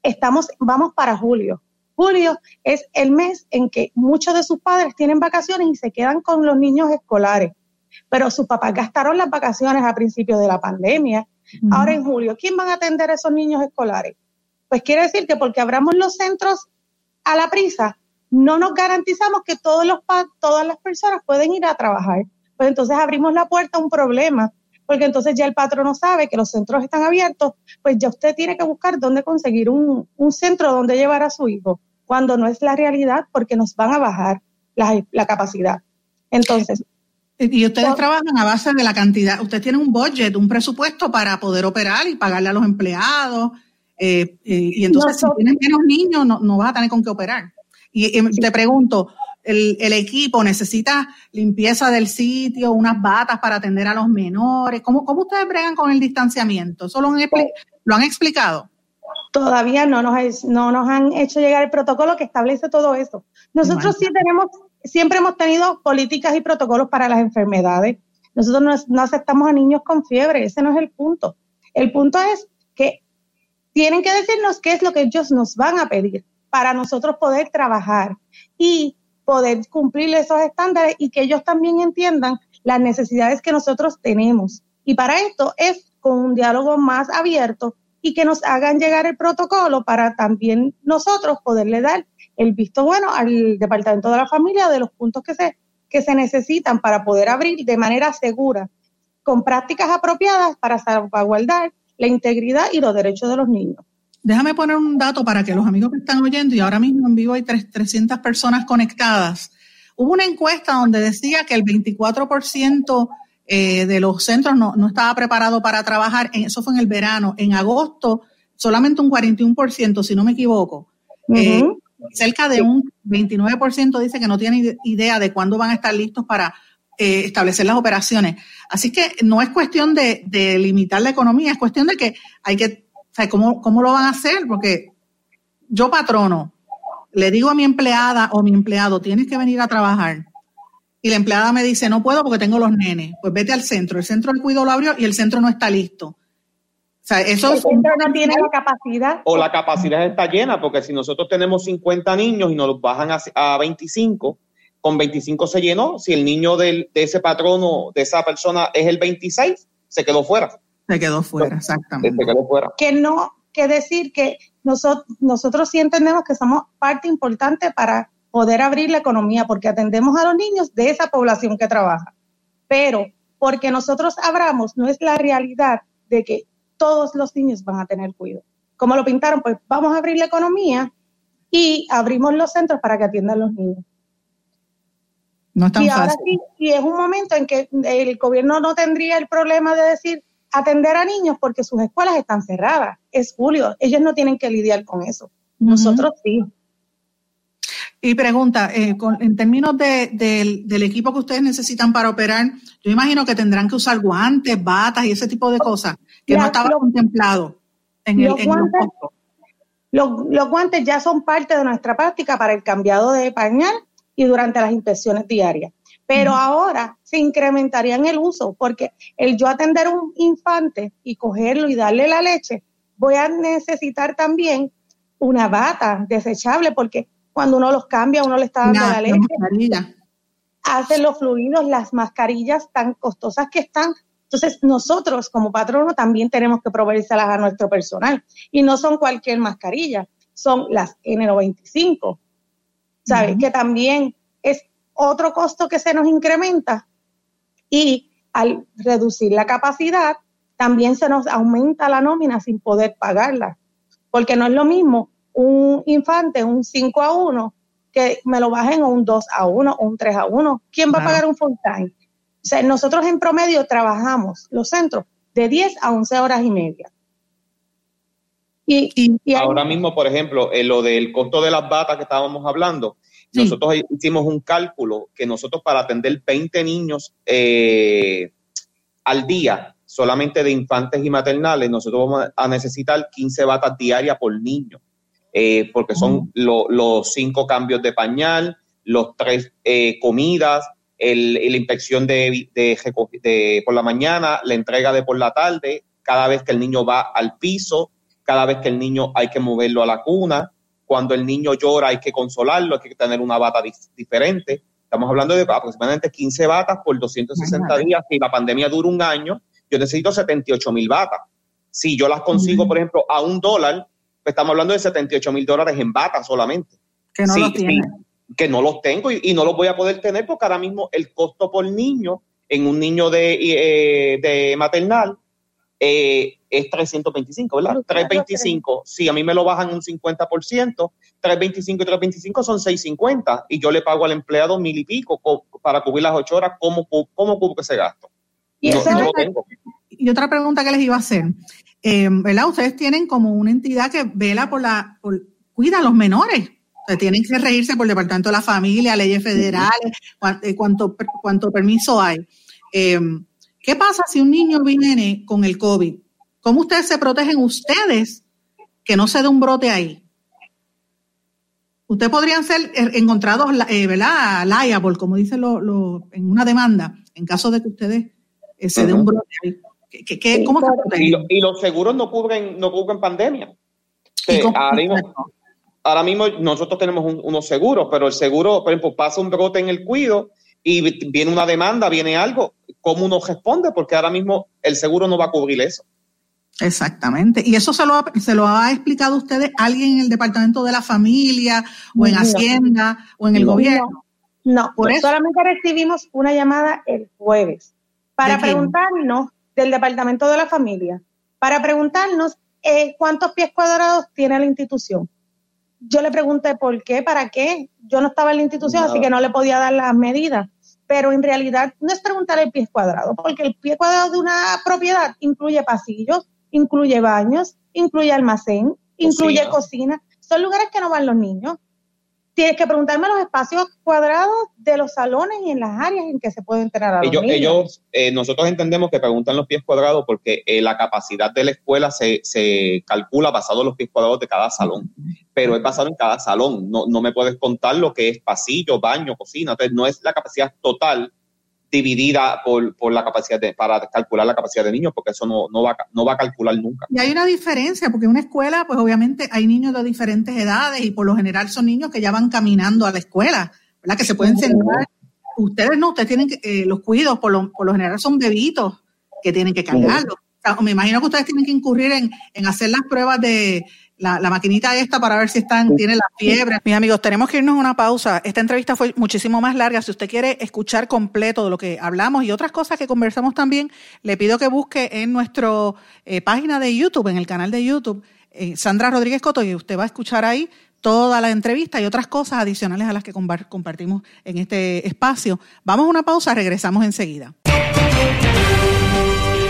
estamos, vamos para julio. Julio es el mes en que muchos de sus padres tienen vacaciones y se quedan con los niños escolares. Pero sus papás gastaron las vacaciones a principios de la pandemia. Ahora en julio, ¿quién van a atender a esos niños escolares? Pues quiere decir que porque abramos los centros a la prisa, no nos garantizamos que todos los, todas las personas pueden ir a trabajar. Pues entonces abrimos la puerta a un problema porque entonces ya el patrono sabe que los centros están abiertos, pues ya usted tiene que buscar dónde conseguir un, centro donde llevar a su hijo, cuando no es la realidad, porque nos van a bajar la, capacidad. Entonces. Y ustedes trabajan a base de la cantidad, usted tiene un budget, un presupuesto para poder operar y pagarle a los empleados, eh, eh, y entonces si tienen menos niños no, no vas a tener con qué operar. Y, te pregunto, el, equipo necesita limpieza del sitio, unas batas para atender a los menores. ¿Cómo, cómo ustedes bregan con el distanciamiento? ¿Eso lo han, explicado? Todavía no nos, no nos han hecho llegar el protocolo que establece todo eso. Nosotros sí tenemos, siempre hemos tenido políticas y protocolos para las enfermedades. Nosotros no, no aceptamos a niños con fiebre, ese no es el punto. El punto es que tienen que decirnos qué es lo que ellos nos van a pedir para nosotros poder trabajar. Y poder cumplir esos estándares y que ellos también entiendan las necesidades que nosotros tenemos. Y para esto es con un diálogo más abierto y que nos hagan llegar el protocolo para también nosotros poderle dar el visto bueno al Departamento de la Familia de los puntos que se, que se necesitan para poder abrir de manera segura. con prácticas apropiadas para salvaguardar la integridad y los derechos de los niños. Déjame poner un dato para que los amigos que están oyendo, y ahora mismo en vivo hay 300 personas conectadas. Hubo una encuesta donde decía que el 24% eh, de los centros no, estaba preparado para trabajar, eso fue en el verano. En agosto, solamente un 41%, si no me equivoco. Eh, cerca de un 29% dice que no tiene idea de cuándo van a estar listos para eh, establecer las operaciones. Así que no es cuestión de, limitar la economía, es cuestión de que hay que, o ¿cómo, ¿cómo lo van a hacer? Porque yo patrono, le digo a mi empleada o mi empleado, tienes que venir a trabajar. Y la empleada me dice, no puedo porque tengo los nenes. Pues vete al centro. El centro del cuidado lo abrió y el centro no está listo. O sea, eso el centro no tiene la capacidad. O la capacidad está llena, porque si nosotros tenemos 50 niños y nos los bajan a, a 25, con 25 se llenó. Si el niño de ese patrono, de esa persona, es el 26, se quedó fuera. Se quedó fuera, exactamente. Se quedó fuera. Que no, que decir que nosotros, nosotros sí entendemos que somos parte importante para poder abrir la economía, porque atendemos a los niños de esa población que trabaja. Pero porque nosotros abramos, no es la realidad de que todos los niños van a tener cuidado. Como lo pintaron, pues vamos a abrir la economía y abrimos los centros para que atiendan los niños. No es tan y ahora sí, y es un momento en que el gobierno no tendría el problema de decir atender a niños porque sus escuelas están cerradas. Es julio, ellos no tienen que lidiar con eso. Nosotros sí. Y pregunta, eh, en términos del equipo que ustedes necesitan para operar, yo imagino que tendrán que usar guantes, batas y ese tipo de cosas que no estaba contemplado en el, los guantes ya son parte de nuestra práctica para el cambiado de pañal y durante las inspecciones diarias. Pero ahora se incrementaría en el uso, porque el yo atender un infante y cogerlo y darle la leche, voy a necesitar también una bata desechable, porque cuando uno los cambia, uno le está dando la leche. Hacen los fluidos, las mascarillas tan costosas que están. Entonces, nosotros como patrono también tenemos que proveérselas a nuestro personal. Y no son cualquier mascarilla, son las N95, ¿sabes? Que también es otro costo que se nos incrementa y al reducir la capacidad, también se nos aumenta la nómina sin poder pagarla, porque no es lo mismo un infante, un 5 a 1, que me lo bajen a un 2 a 1 o un 3 a 1. ¿Quién va a pagar un full time? O sea, nosotros en promedio trabajamos los centros de 10 a 11 horas y media. Y, ahora mismo, por ejemplo, en lo del costo de las batas que estábamos hablando, nosotros hicimos un cálculo que nosotros para atender 20 niños eh, al día, solamente de infantes y maternales, nosotros vamos a necesitar 15 batas diarias por niño, eh, porque son los cinco cambios de pañal, los tres eh, comidas, el, la inspección de, de, por la mañana, la entrega de por la tarde, cada vez que el niño va al piso, cada vez que el niño hay que moverlo a la cuna, cuando el niño llora hay que consolarlo, hay que tener una bata diferente. Estamos hablando de aproximadamente 15 batas por 260 días. Si la pandemia dura un año, yo necesito 78 mil batas. Si yo las consigo, por ejemplo, a un dólar, pues estamos hablando de 78 mil dólares en batas solamente. Que no los que no los tengo y, no los voy a poder tener porque ahora mismo el costo por niño en un niño de, eh, de maternal eh, es 325, ¿verdad? 325. Si a mí me lo bajan un 50%, 325 y 325 son 650 y yo le pago al empleado mil y pico para cubrir las ocho horas, ¿cómo, cómo cubro ese gasto? Y, otra pregunta que les iba a hacer, eh, ¿verdad? Ustedes tienen como una entidad que vela por la, por, cuida a los menores. tienen que regirse por el Departamento de la Familia, leyes federales, eh, cuánto, cuánto permiso hay. Eh, ¿Qué pasa si un niño viene con el COVID? ¿Cómo ustedes se protegen ustedes que no se dé un brote ahí? Ustedes podrían ser eh, encontrados, eh, ¿verdad? Liable, como dicen lo, en una demanda, en caso de que ustedes eh, se dé un brote ahí. ¿Qué, cómo se protegen? Y, los seguros no cubren, no cubren pandemia. ahora, mismo, nosotros tenemos unos seguros, pero el seguro, por ejemplo, pasa un brote en el cuido y viene una demanda, viene algo, ¿cómo uno responde? Porque ahora mismo el seguro no va a cubrir eso. Exactamente. ¿Y eso se lo, ha, se lo ha explicado a ustedes alguien en el Departamento de la Familia o en Hacienda o en el gobierno? No, por eso. solamente recibimos una llamada el jueves para preguntarnos del Departamento de la Familia, para preguntarnos eh, cuántos pies cuadrados tiene la institución. Yo le pregunté por qué, para qué. Yo no estaba en la institución, así que no le podía dar las medidas. Pero en realidad no es preguntar el pie cuadrado, porque el pie cuadrado de una propiedad incluye pasillos, incluye baños, incluye almacén, incluye cocina. Son lugares que no van los niños tienes que preguntarme los espacios cuadrados de los salones y en las áreas en que se pueden entrenar a los ellos, niños. Ellos, eh, nosotros entendemos que preguntan los pies cuadrados porque eh, la capacidad de la escuela se, se, calcula basado en los pies cuadrados de cada salón, pero es basado en cada salón. No, no me puedes contar lo que es pasillo, baño, cocina. Entonces, no es la capacidad total dividida por, por, la capacidad de, para calcular la capacidad de niños, porque eso no, no, va, no va a calcular nunca. Y hay una diferencia, porque en una escuela, pues obviamente hay niños de diferentes edades y por lo general son niños que ya van caminando a la escuela, ¿verdad? Que se pueden sentar. Ustedes no, ustedes tienen que, eh, los cuidos, por lo, por lo general son bebitos que tienen que cargarlos. me imagino que ustedes tienen que incurrir en, en hacer las pruebas de, la, la, maquinita esta para ver si están, tiene la fiebre. Mis amigos, tenemos que irnos a una pausa. Esta entrevista fue muchísimo más larga. Si usted quiere escuchar completo de lo que hablamos y otras cosas que conversamos también, le pido que busque en nuestra eh, página de YouTube, en el canal de YouTube, eh, Sandra Rodríguez Coto, y usted va a escuchar ahí toda la entrevista y otras cosas adicionales a las que compartimos en este espacio. Vamos a una pausa, regresamos enseguida.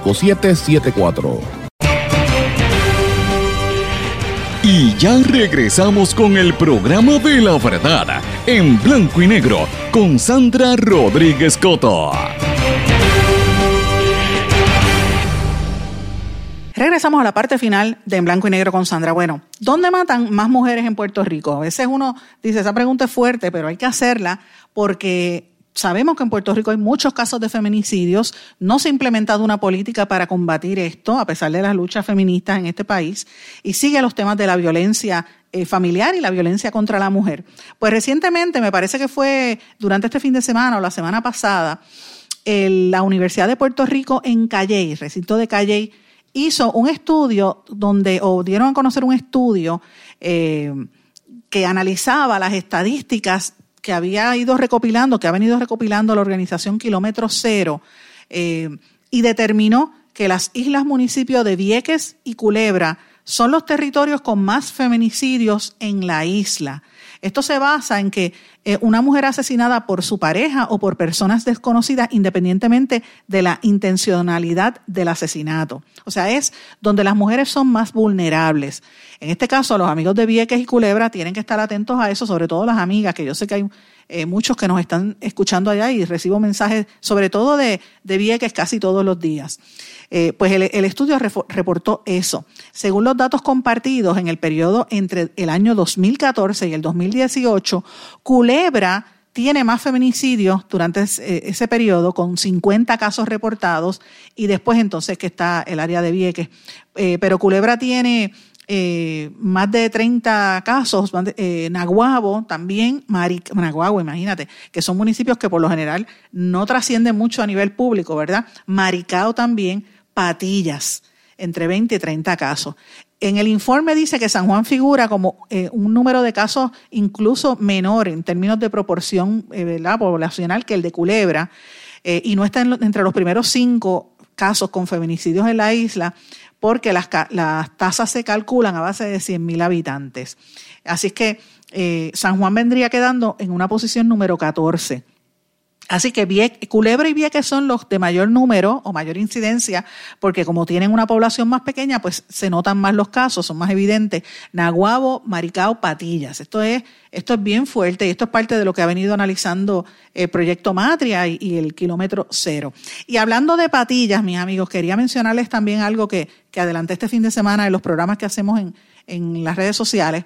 5774. Y ya regresamos con el programa de la verdad en blanco y negro con Sandra Rodríguez Coto. Regresamos a la parte final de En Blanco y Negro con Sandra. Bueno, ¿dónde matan más mujeres en Puerto Rico? A veces uno dice, esa pregunta es fuerte, pero hay que hacerla porque Sabemos que en Puerto Rico hay muchos casos de feminicidios. No se ha implementado una política para combatir esto, a pesar de las luchas feministas en este país, y sigue los temas de la violencia eh, familiar y la violencia contra la mujer. Pues recientemente, me parece que fue durante este fin de semana o la semana pasada, la Universidad de Puerto Rico en Calley, recinto de Calley, hizo un estudio donde, o dieron a conocer un estudio eh, que analizaba las estadísticas que había ido recopilando, que ha venido recopilando la organización Kilómetro Cero, eh, y determinó que las islas municipios de Vieques y Culebra son los territorios con más feminicidios en la isla. Esto se basa en que eh, una mujer asesinada por su pareja o por personas desconocidas, independientemente de la intencionalidad del asesinato. O sea, es donde las mujeres son más vulnerables. En este caso, los amigos de Vieques y Culebra tienen que estar atentos a eso, sobre todo las amigas, que yo sé que hay eh, muchos que nos están escuchando allá y recibo mensajes, sobre todo de, Vieques, casi todos los días. Eh, pues el, estudio reportó eso. Según los datos compartidos en el periodo entre el año 2014 y el 2018, Culebra tiene más feminicidios durante ese, periodo, con 50 casos reportados, y después entonces que está el área de Vieques. Eh, pero Culebra tiene eh, más de 30 casos, eh, Naguabo también, Naguabo, imagínate, que son municipios que por lo general no trascienden mucho a nivel público, ¿verdad? Maricao también, Patillas, entre 20 y 30 casos. En el informe dice que San Juan figura como eh, un número de casos incluso menor en términos de proporción eh, poblacional que el de Culebra y no está entre los primeros cinco casos con feminicidios en la isla, porque las, las tasas se calculan a base de 100.000 habitantes. Así es que eh, San Juan vendría quedando en una posición número 14. Así que Culebra y Vieques son los de mayor número o mayor incidencia, porque como tienen una población más pequeña, pues se notan más los casos, son más evidentes. Naguabo, Maricao, Patillas. Esto es, esto es bien fuerte y esto es parte de lo que ha venido analizando el proyecto Matria y, el kilómetro cero. Y hablando de Patillas, mis amigos, quería mencionarles también algo que, que adelanté este fin de semana en los programas que hacemos en, en las redes sociales.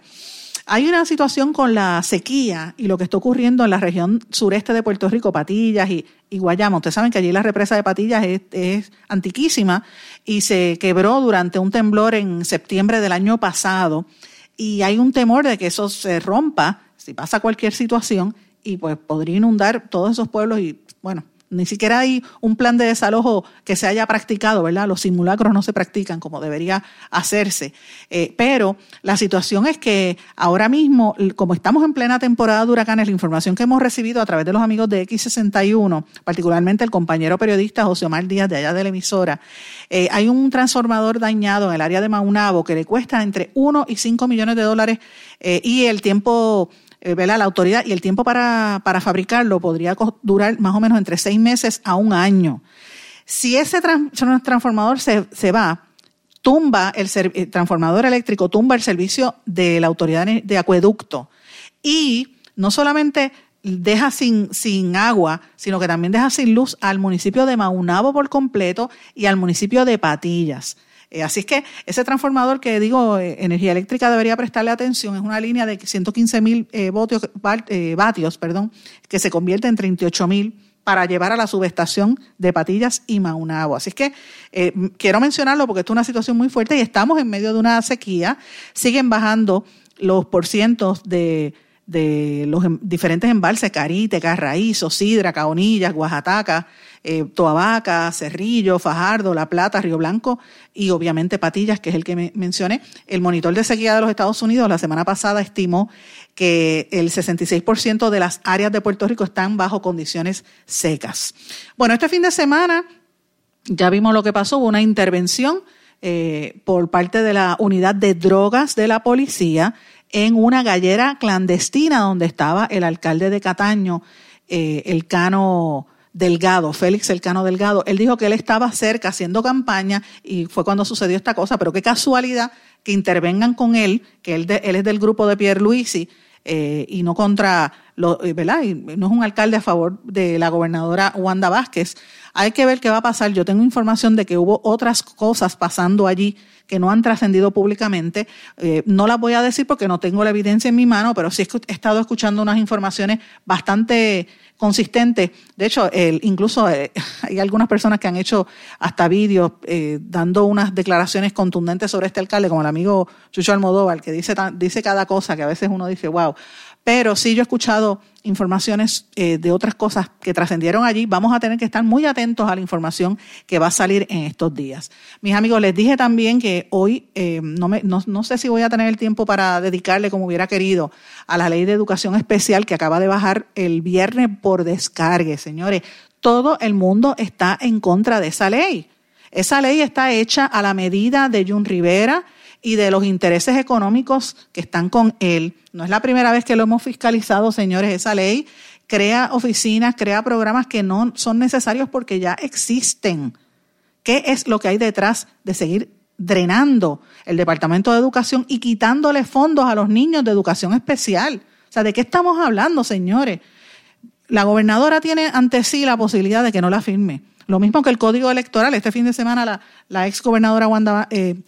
Hay una situación con la sequía y lo que está ocurriendo en la región sureste de Puerto Rico, Patillas y, Guayama. Ustedes saben que allí la represa de Patillas es, antiquísima y se quebró durante un temblor en septiembre del año pasado y hay un temor de que eso se rompa si pasa cualquier situación y pues podría inundar todos esos pueblos y bueno, ni siquiera hay un plan de desalojo que se haya practicado, ¿verdad? Los simulacros no se practican como debería hacerse. Eh, pero la situación es que ahora mismo, como estamos en plena temporada de huracanes, la información que hemos recibido a través de los amigos de X61, particularmente el compañero periodista José Omar Díaz de allá de la emisora, eh, hay un transformador dañado en el área de Maunabo que le cuesta entre 1 y 5 millones de dólares eh, y el tiempo eh, la autoridad y el tiempo para, para fabricarlo podría durar más o menos entre seis meses a un año. Si ese transformador se, se va, tumba el, transformador eléctrico, tumba el servicio de la autoridad de acueducto y no solamente deja sin, sin agua, sino que también deja sin luz al municipio de Maunabo por completo y al municipio de Patillas. Eh, así es que ese transformador que digo, eh, energía eléctrica debería prestarle atención, es una línea de 115 mil eh, vatios, perdón, que se convierte en 38 mil para llevar a la subestación de Patillas y Maunabo. Así es que quiero mencionarlo porque esto es una situación muy fuerte y estamos en medio de una sequía. Siguen bajando los porcientos de, de los em, diferentes embalses, Carite, Carraízo, Sidra, Caonillas, Oaxaca, eh, Toabaca, Cerrillo, Fajardo, La Plata, Río Blanco y obviamente Patillas, que es el que me mencioné. El monitor de sequía de los Estados Unidos la semana pasada estimó que el 66% de las áreas de Puerto Rico están bajo condiciones secas. Bueno, este fin de semana ya vimos lo que pasó, hubo una intervención eh, por parte de la unidad de drogas de la policía en una gallera clandestina donde estaba el alcalde de Cataño, eh, el Cano Delgado, Félix Elcano Delgado. Él dijo que él estaba cerca haciendo campaña y fue cuando sucedió esta cosa, pero qué casualidad que intervengan con él, que él, él es del grupo de Pierre Luisi eh, y no contra, lo, eh, ¿verdad? Y no es un alcalde a favor de la gobernadora Wanda Vázquez. Hay que ver qué va a pasar. Yo tengo información de que hubo otras cosas pasando allí que no han trascendido públicamente. Eh, no las voy a decir porque no tengo la evidencia en mi mano, pero sí he estado escuchando unas informaciones bastante consistente. De hecho, incluso eh, hay algunas personas que han hecho hasta vídeos eh, dando unas declaraciones contundentes sobre este alcalde, como el amigo Chucho Almodóvar, que dice, dice cada cosa que a veces uno dice, wow. Pero sí yo he escuchado informaciones eh, de otras cosas que trascendieron allí. Vamos a tener que estar muy atentos a la información que va a salir en estos días. Mis amigos, les dije también que hoy eh, no, me, no, no, sé si voy a tener el tiempo para dedicarle como hubiera querido a la ley de educación especial que acaba de bajar el viernes por descargue. Señores, todo el mundo está en contra de esa ley. Esa ley está hecha a la medida de Jun Rivera y de los intereses económicos que están con él. No es la primera vez que lo hemos fiscalizado, señores, esa ley crea oficinas, crea programas que no son necesarios porque ya existen. ¿Qué es lo que hay detrás de seguir drenando el Departamento de Educación y quitándole fondos a los niños de educación especial? O sea, ¿de qué estamos hablando, señores? La gobernadora tiene ante sí la posibilidad de que no la firme lo mismo que el código electoral. Este fin de semana la, ex gobernadora Wanda, eh,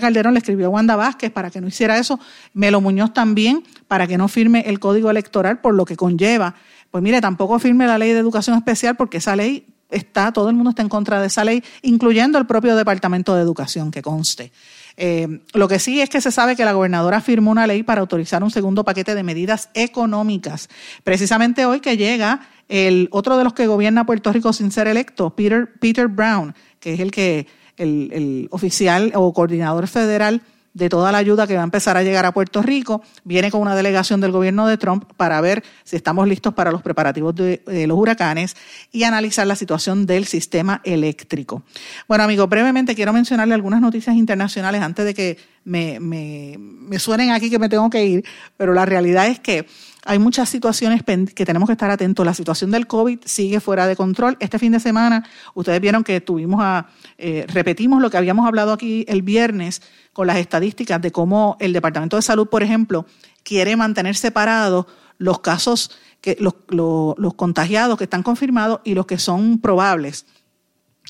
Calderón le escribió a Wanda Vázquez para que no hiciera eso. Melo Muñoz también para que no firme el código electoral por lo que conlleva. pues mire, tampoco firme la ley de educación especial porque esa ley está, todo el mundo está en contra de esa ley, incluyendo el propio Departamento de Educación, que conste. Eh, lo que sí es que se sabe que la gobernadora firmó una ley para autorizar un segundo paquete de medidas económicas. Precisamente hoy que llega el otro de los que gobierna Puerto Rico sin ser electo, Peter, Peter Brown, que es el que el, el oficial o coordinador federal de toda la ayuda que va a empezar a llegar a Puerto Rico. Viene con una delegación del gobierno de Trump para ver si estamos listos para los preparativos de, los huracanes y analizar la situación del sistema eléctrico. Bueno, amigos, brevemente quiero mencionarle algunas noticias internacionales antes de que me, me, me suenen aquí que me tengo que ir, pero la realidad es que hay muchas situaciones que tenemos que estar atentos. La situación del COVID sigue fuera de control. Este fin de semana, ustedes vieron que tuvimos a, eh, repetimos lo que habíamos hablado aquí el viernes con las estadísticas de cómo el Departamento de Salud, por ejemplo, quiere mantener separados los casos, que, los, los, contagiados que están confirmados y los que son probables.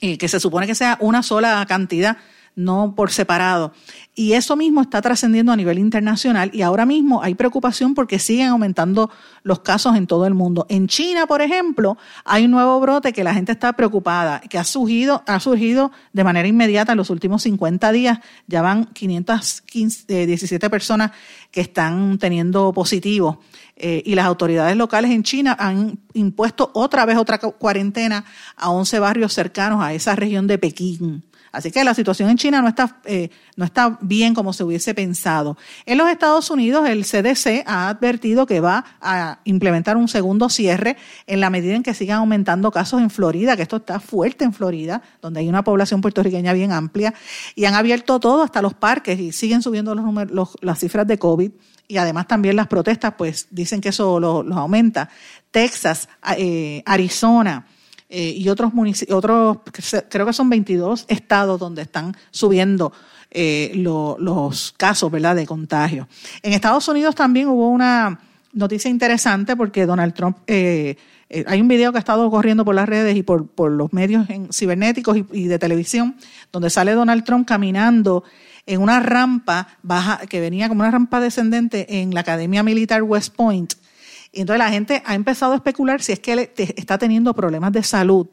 Y que se supone que sea una sola cantidad no por separado. Y eso mismo está trascendiendo a nivel internacional y ahora mismo hay preocupación porque siguen aumentando los casos en todo el mundo. En China, por ejemplo, hay un nuevo brote que la gente está preocupada, que ha surgido, ha surgido de manera inmediata en los últimos 50 días. Ya van 517 eh, personas que están teniendo positivo. Eh, y las autoridades locales en China han impuesto otra vez otra cuarentena a 11 barrios cercanos a esa región de Pekín. Así que la situación en China no está, eh, no está bien como se hubiese pensado. En los Estados Unidos, el CDC ha advertido que va a implementar un segundo cierre en la medida en que sigan aumentando casos en Florida, que esto está fuerte en Florida, donde hay una población puertorriqueña bien amplia, y han abierto todo hasta los parques y siguen subiendo los números, las cifras de COVID y además también las protestas, pues dicen que eso los aumenta. Texas, eh, Arizona, eh, y otros municipios, otros, creo que son 22 estados donde están subiendo eh, los casos ¿verdad? de contagio. En Estados Unidos también hubo una noticia interesante porque Donald Trump, eh, hay un video que ha estado corriendo por las redes y por, por los medios cibernéticos y, de televisión, donde sale Donald Trump caminando en una rampa baja, que venía como una rampa descendente en la Academia Militar West Point y entonces la gente ha empezado a especular si es que él está teniendo problemas de salud,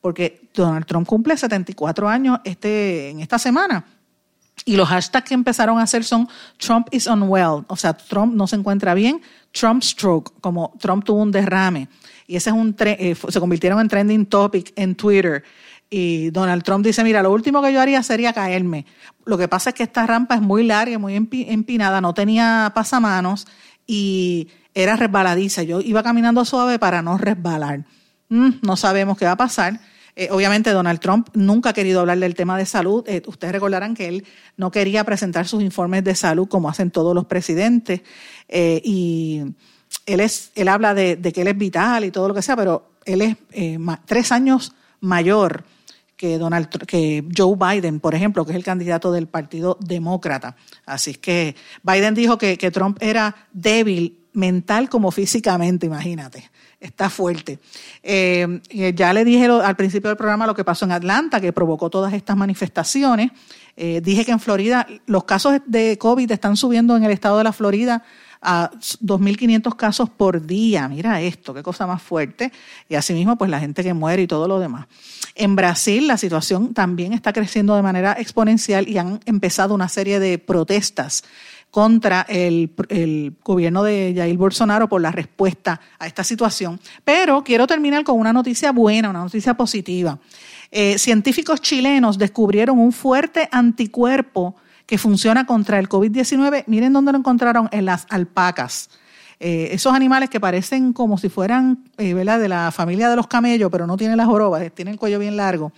porque Donald Trump cumple 74 años este, en esta semana. Y los hashtags que empezaron a hacer son Trump is unwell, o sea, Trump no se encuentra bien, Trump stroke, como Trump tuvo un derrame. Y ese es un eh, se convirtieron en trending topic en Twitter. Y Donald Trump dice, mira, lo último que yo haría sería caerme. Lo que pasa es que esta rampa es muy larga, muy empinada, no tenía pasamanos y era resbaladiza. Yo iba caminando suave para no resbalar. Mm, no sabemos qué va a pasar. Eh, obviamente Donald Trump nunca ha querido hablar del tema de salud. Eh, ustedes recordarán que él no quería presentar sus informes de salud como hacen todos los presidentes. Eh, y él, es, él habla de, que él es vital y todo lo que sea, pero él es tres años mayor que, Donald, que Joe Biden, por ejemplo, que es el candidato del Partido Demócrata. Así que Biden dijo que, que Trump era débil mental como físicamente, imagínate. Está fuerte. Eh, ya le dije al principio del programa lo que pasó en Atlanta, que provocó todas estas manifestaciones. Eh, dije que en Florida los casos de COVID están subiendo en el estado de la Florida a 2.500 casos por día. Mira esto, qué cosa más fuerte. Y asimismo, pues la gente que muere y todo lo demás. En Brasil la situación también está creciendo de manera exponencial y han empezado una serie de protestas contra el, gobierno de Jair Bolsonaro por la respuesta a esta situación. Pero quiero terminar con una noticia buena, una noticia positiva. Eh, científicos chilenos descubrieron un fuerte anticuerpo que funciona contra el COVID-19. Miren dónde lo encontraron, en las alpacas. Eh, esos animales que parecen como si fueran eh, de la familia de los camellos, pero no tienen las jorobas, tienen el cuello bien largo.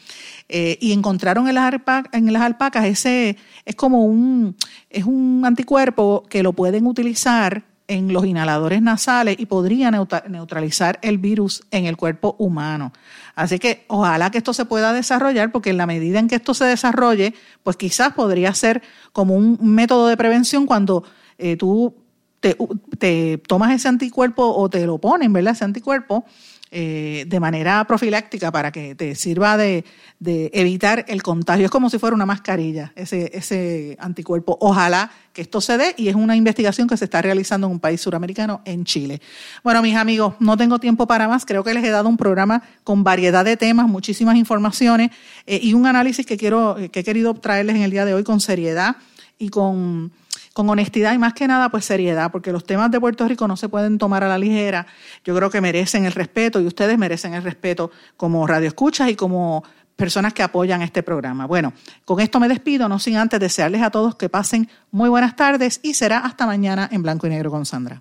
Eh, y encontraron en las, en las alpacas ese, es como un, es un anticuerpo que lo pueden utilizar en los inhaladores nasales y podría neutralizar el virus en el cuerpo humano. Así que ojalá que esto se pueda desarrollar, porque en la medida en que esto se desarrolle, pues quizás podría ser como un método de prevención cuando tú te, tomas ese anticuerpo o te lo ponen, ¿verdad? Ese anticuerpo eh, de manera profiláctica para que te sirva de, evitar el contagio. Es como si fuera una mascarilla, ese, anticuerpo. Ojalá que esto se dé y es una investigación que se está realizando en un país suramericano, en Chile. Bueno, mis amigos, no tengo tiempo para más. Creo que les he dado un programa con variedad de temas, muchísimas informaciones eh, y un análisis que, quiero, que he querido traerles en el día de hoy con seriedad y con con honestidad y más que nada pues seriedad, porque los temas de Puerto Rico no se pueden tomar a la ligera. Yo creo que merecen el respeto y ustedes merecen el respeto como radioescuchas y como personas que apoyan este programa. Bueno, con esto me despido, no sin antes desearles a todos que pasen muy buenas tardes y será hasta mañana en Blanco y Negro con Sandra.